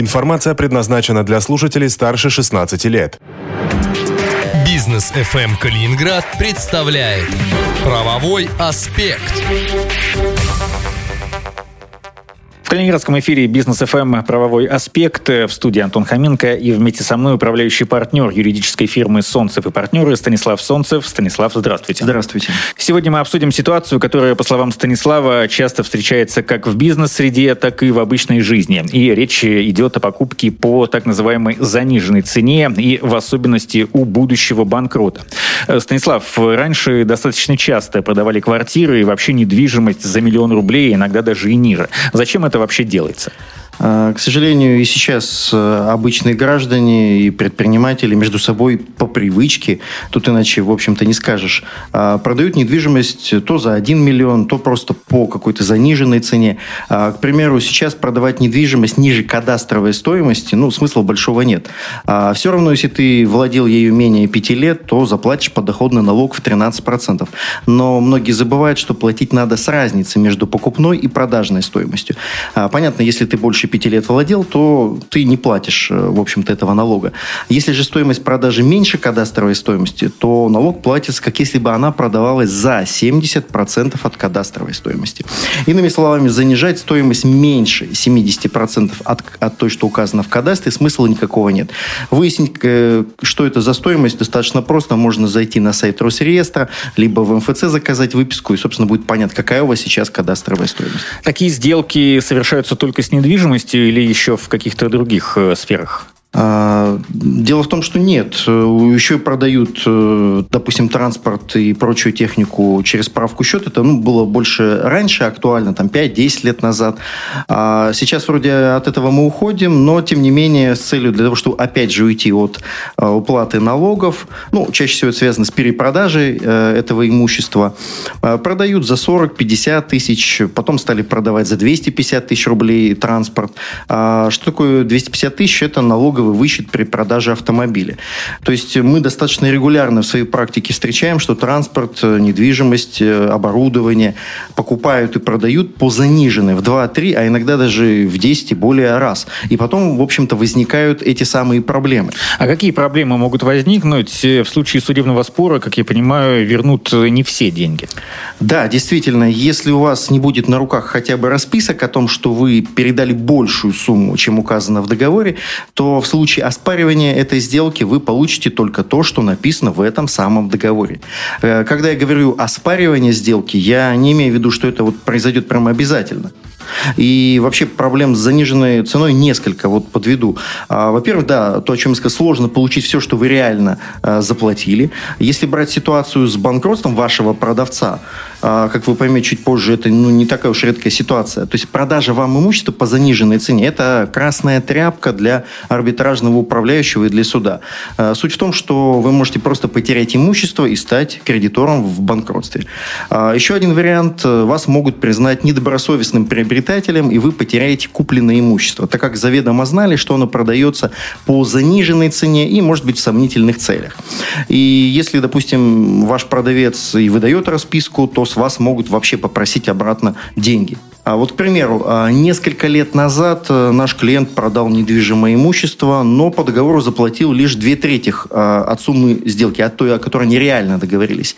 Информация предназначена для слушателей старше 16 лет. Бизнес FM Калининград представляет правовой аспект. В Калининградском эфире «Бизнес ФМ. Правовой аспект» в студии Антон Хоменко и вместе со мной управляющий партнер юридической фирмы «Солнцев и партнеры» Станислав Солнцев. Станислав, здравствуйте. Здравствуйте. Сегодня мы обсудим ситуацию, которая, по словам Станислава, часто встречается как в бизнес-среде, так и в обычной жизни. И речь идет о покупке по так называемой заниженной цене и в особенности у будущего банкрота. Станислав, раньше достаточно часто продавали квартиры и вообще недвижимость за миллион рублей, иногда даже и ниже. Зачем это вообще делается? А, к сожалению, и сейчас э, обычные граждане и предприниматели между собой по привычке, тут иначе, в общем-то, не скажешь, а, продают недвижимость то за 1 миллион, то просто по какой-то заниженной цене. А, к примеру, сейчас продавать недвижимость ниже кадастровой стоимости, ну, смысла большого нет. Все равно, если ты владел ею менее 5 лет, то заплатишь подоходный налог в 13%. Но многие забывают, что платить надо с разницей между покупной и продажной стоимостью. Понятно, если ты больше пяти лет владел, то ты не платишь, э, в общем-то, этого налога. Если же стоимость продажи меньше кадастровой стоимости, то налог платится, как если бы она продавалась за 70% от кадастровой стоимости. Иными словами, занижать стоимость меньше 70% от, от той, что указано в кадастре, смысла никакого нет. Выяснить, э, что это за стоимость, достаточно просто. Можно зайти на сайт Росреестра, либо в МФЦ заказать выписку, и, собственно, будет понятно, какая у вас сейчас кадастровая стоимость. Такие сделки совершаются только с недвижимостью, недвижимостью или еще в каких-то других э, сферах? А, дело в том, что нет. Еще продают, э, допустим, транспорт и прочую технику через справку счет. Это ну, было больше раньше актуально, там 5-10 лет назад. А сейчас вроде от этого мы уходим, но тем не менее с целью для того, чтобы опять же уйти от э, уплаты налогов, ну, чаще всего это связано с перепродажей э, этого имущества, продают за 40-50 тысяч, потом стали продавать за 250 тысяч рублей транспорт. А что такое 250 тысяч? Это налог налоговый вычет при продаже автомобиля. То есть мы достаточно регулярно в своей практике встречаем, что транспорт, э, недвижимость, э, оборудование покупают и продают по заниженной в 2-3, а иногда даже в 10 и более раз. И потом, в общем-то, возникают эти самые проблемы. А какие проблемы могут возникнуть э, в случае судебного спора, как я понимаю, вернут не все деньги? Да, действительно, если у вас не будет на руках хотя бы расписок о том, что вы передали большую сумму, чем указано в договоре, то в случае оспаривания этой сделки вы получите только то, что написано в этом самом договоре. Э, когда я говорю оспаривание сделки, я не имею в виду, что это вот произойдет прямо обязательно. И вообще проблем с заниженной ценой несколько, вот подведу. А, во-первых, да, то, о чем я сказал, сложно получить все, что вы реально а, заплатили. Если брать ситуацию с банкротством вашего продавца, как вы поймете чуть позже, это ну, не такая уж редкая ситуация. То есть продажа вам имущества по заниженной цене – это красная тряпка для арбитражного управляющего и для суда. Суть в том, что вы можете просто потерять имущество и стать кредитором в банкротстве. Еще один вариант – вас могут признать недобросовестным приобретателем, и вы потеряете купленное имущество, так как заведомо знали, что оно продается по заниженной цене и, может быть, в сомнительных целях. И если, допустим, ваш продавец и выдает расписку, то с вас могут вообще попросить обратно деньги. А вот, к примеру, а, несколько лет назад э, наш клиент продал недвижимое имущество, но по договору заплатил лишь две трети а, от суммы сделки, от той, о которой они реально договорились.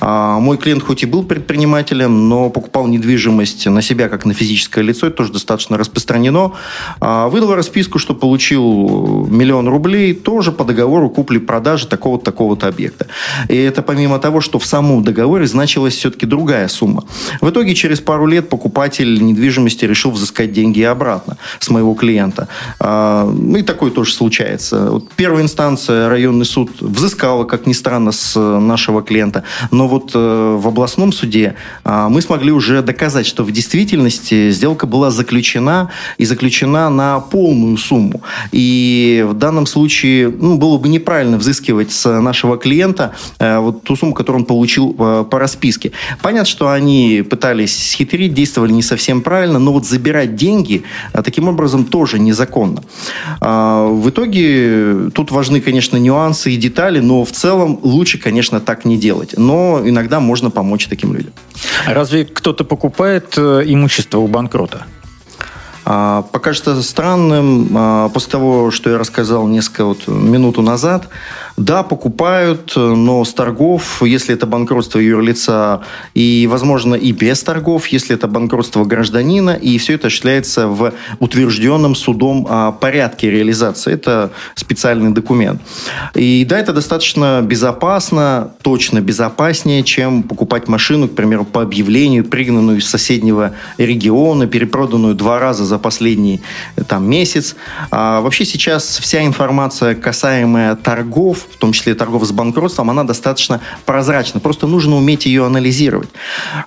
А, мой клиент хоть и был предпринимателем, но покупал недвижимость на себя как на физическое лицо, это тоже достаточно распространено. Выдал расписку, что получил миллион рублей, тоже по договору купли-продажи такого-то такого-то объекта. И это помимо того, что в самом договоре значилась все-таки другая сумма. В итоге через пару лет покупатель покупатель недвижимости решил взыскать деньги обратно с моего клиента. А, ну и такое тоже случается. Первая инстанция, районный суд, взыскала, как ни странно, с нашего клиента. Но вот э, в областном суде а, мы смогли уже доказать, что в действительности сделка была заключена и заключена на полную сумму. И в данном случае ну, было бы неправильно взыскивать с нашего клиента э, вот ту сумму, которую он получил э, по расписке. Понятно, что они пытались схитрить, действовали не совсем правильно, но вот забирать деньги а, таким образом тоже незаконно. А, в итоге тут важны, конечно, нюансы и детали, но в целом лучше, конечно, так не делать. Но иногда можно помочь таким людям. А разве кто-то покупает э, имущество у банкрота? А, покажется странным, после того, что я рассказал несколько вот минуту назад, да, покупают, но с торгов, если это банкротство юрлица, и, возможно, и без торгов, если это банкротство гражданина, и все это осуществляется в утвержденном судом а, порядке реализации. Это специальный документ. И да, это достаточно безопасно, точно безопаснее, чем покупать машину, к примеру, по объявлению, пригнанную из соседнего региона, перепроданную два раза за последний там, месяц. А вообще сейчас вся информация, касаемая торгов, в том числе торгов с банкротством, она достаточно прозрачна. Просто нужно уметь ее анализировать.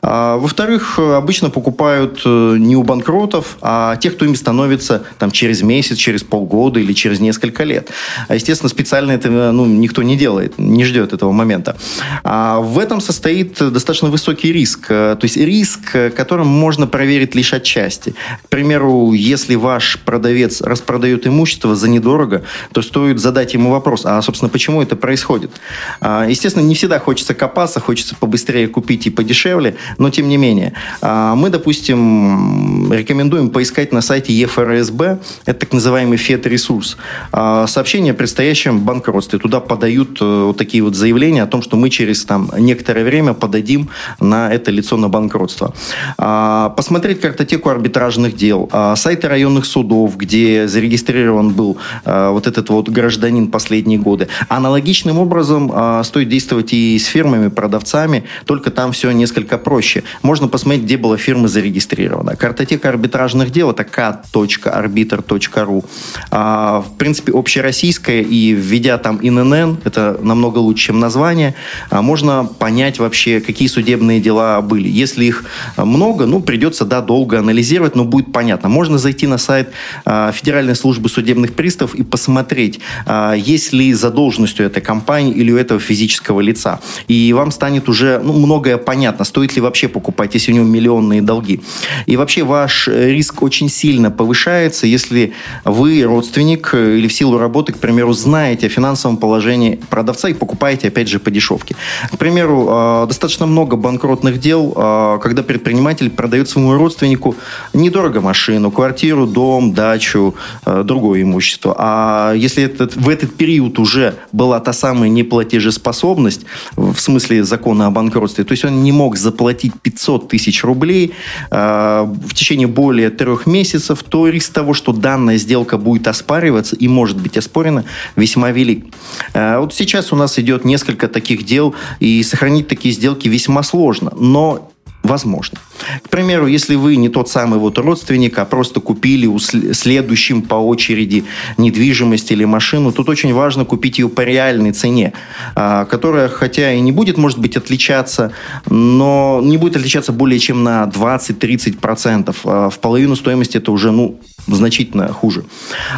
А, во-вторых, обычно покупают э, не у банкротов, а тех, кто им становится там, через месяц, через полгода или через несколько лет. А, естественно, специально это ну, никто не делает, не ждет этого момента. А в этом состоит достаточно высокий риск. Э, то есть риск, которым можно проверить лишь отчасти. К примеру, если ваш продавец распродает имущество за недорого, то стоит задать ему вопрос, а, собственно, почему почему это происходит. А, естественно, не всегда хочется копаться, хочется побыстрее купить и подешевле, но тем не менее. А, мы, допустим, рекомендуем поискать на сайте ЕФРСБ, это так называемый ФЕД-ресурс, а, сообщение о предстоящем банкротстве. Туда подают э, вот такие вот заявления о том, что мы через там, некоторое время подадим на это лицо на банкротство. Посмотреть картотеку арбитражных дел, сайты районных судов, где зарегистрирован был вот этот вот гражданин последние годы. А Аналогичным образом э, стоит действовать и с фирмами, продавцами, только там все несколько проще. Можно посмотреть, где была фирма зарегистрирована. Картотека арбитражных дел – это cat.arbiter.ru. А, в принципе, общероссийская, и введя там ИНН, это намного лучше, чем название, а, можно понять вообще, какие судебные дела были. Если их много, ну, придется, да, долго анализировать, но будет понятно. Можно зайти на сайт а, Федеральной службы судебных приставов и посмотреть, а, есть ли задолженность собственностью этой компании или у этого физического лица. И вам станет уже ну, многое понятно, стоит ли вообще покупать, если у него миллионные долги. И вообще ваш риск очень сильно повышается, если вы родственник или в силу работы, к примеру, знаете о финансовом положении продавца и покупаете, опять же, по дешевке. К примеру, а, достаточно много банкротных дел, когда предприниматель продает своему родственнику недорого машину, квартиру, дом, дачу, другое имущество. А если этот, в этот период уже была та самая неплатежеспособность, в смысле закона о банкротстве, то есть он не мог заплатить 500 тысяч рублей э, в течение более трех месяцев, то риск того, что данная сделка будет оспариваться и может быть оспорена, весьма велик. Э, вот сейчас у нас идет несколько таких дел, и сохранить такие сделки весьма сложно. Но Возможно. К примеру, если вы не тот самый вот родственник, а просто купили у следующим по очереди недвижимость или машину, тут очень важно купить ее по реальной цене, а, которая, хотя и не будет, может быть, отличаться, но не будет отличаться более чем на 20-30%. А в половину стоимости это уже, ну, значительно хуже.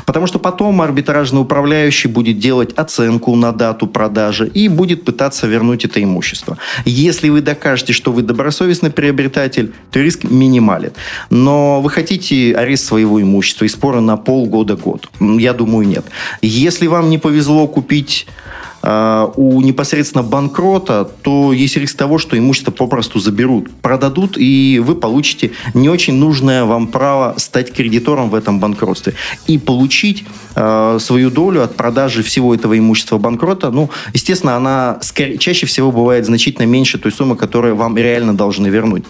Потому что потом арбитражный управляющий будет делать оценку на дату продажи и будет пытаться вернуть это имущество. Если вы докажете, что вы добросовестный приобретатель, то риск минимален. Но вы хотите арест своего имущества и споры на полгода-год? Я думаю, нет. Если вам не повезло купить у непосредственно банкрота, то есть риск того, что имущество попросту заберут, продадут, и вы получите не очень нужное вам право стать кредитором в этом банкротстве. И получить э, свою долю от продажи всего этого имущества банкрота, ну, естественно, она чаще всего бывает значительно меньше той суммы, которую вам реально должны вернуть.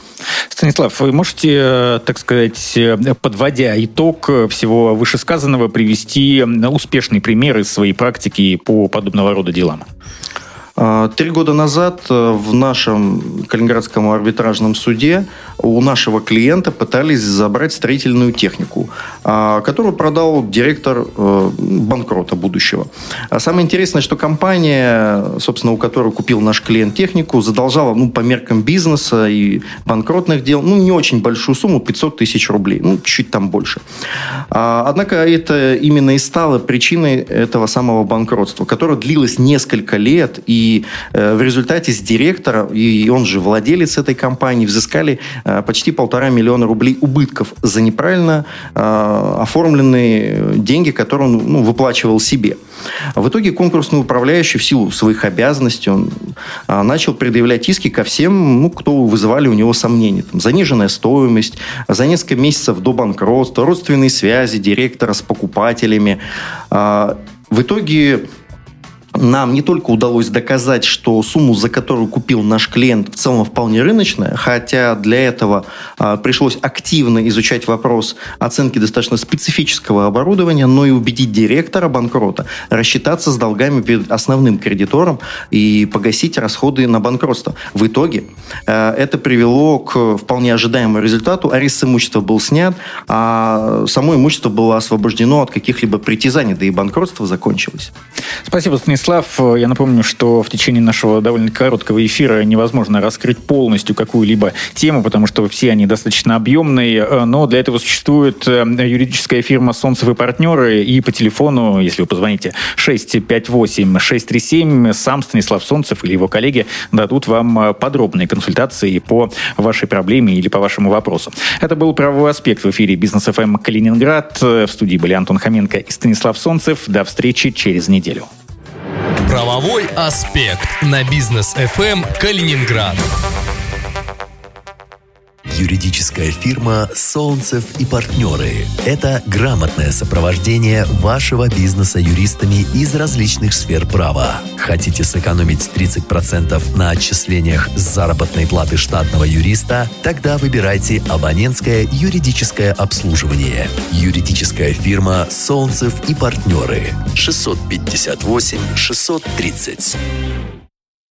Станислав, вы можете, э, так сказать, э, подводя итог всего вышесказанного, привести успешные примеры своей практики по подобного рода делам? А, три года назад э, в нашем Калининградском арбитражном суде у нашего клиента пытались забрать строительную технику, а, которую продал директор э, банкрота будущего. А самое интересное, что компания, собственно, у которой купил наш клиент технику, задолжала ну, по меркам бизнеса и банкротных дел ну, не очень большую сумму, 500 тысяч рублей, ну, чуть там больше. Однако это именно и стало причиной этого самого банкротства, которое длилось несколько лет и Э, в результате с директора, и он же владелец этой компании, взыскали э, почти полтора миллиона рублей убытков за неправильно э, оформленные деньги, которые он ну, выплачивал себе. В итоге конкурсный управляющий в силу своих обязанностей он начал предъявлять иски ко всем, ну, кто вызывали у него сомнения. Там, заниженная стоимость, за несколько месяцев до банкротства, родственные связи директора с покупателями. В итоге нам не только удалось доказать, что сумму, за которую купил наш клиент, в целом вполне рыночная, хотя для этого а, пришлось активно изучать вопрос оценки достаточно специфического оборудования, но и убедить директора банкрота рассчитаться с долгами перед основным кредитором и погасить расходы на банкротство. В итоге а, это привело к вполне ожидаемому результату. Арест имущества был снят, а само имущество было освобождено от каких-либо притязаний, да и банкротство закончилось. Спасибо, Станислав. Станислав, я напомню, что в течение нашего довольно короткого эфира невозможно раскрыть полностью какую-либо тему, потому что все они достаточно объемные, но для этого существует э, юридическая фирма «Солнцев и партнеры», и по телефону, если вы позвоните 658-637, сам Станислав Солнцев или его коллеги дадут вам э, подробные консультации по вашей проблеме или по вашему вопросу. Это был «Правовой аспект» в эфире «Бизнес ФМ Калининград». В студии были Антон Хоменко и Станислав Солнцев. До встречи через неделю. Правовой аспект на бизнес FM Калининград. Юридическая фирма «Солнцев и партнеры» – это грамотное сопровождение вашего бизнеса юристами из различных сфер права. Хотите сэкономить 30% на отчислениях с заработной платы штатного юриста? Тогда выбирайте абонентское юридическое обслуживание. Юридическая фирма «Солнцев и партнеры» 658 630.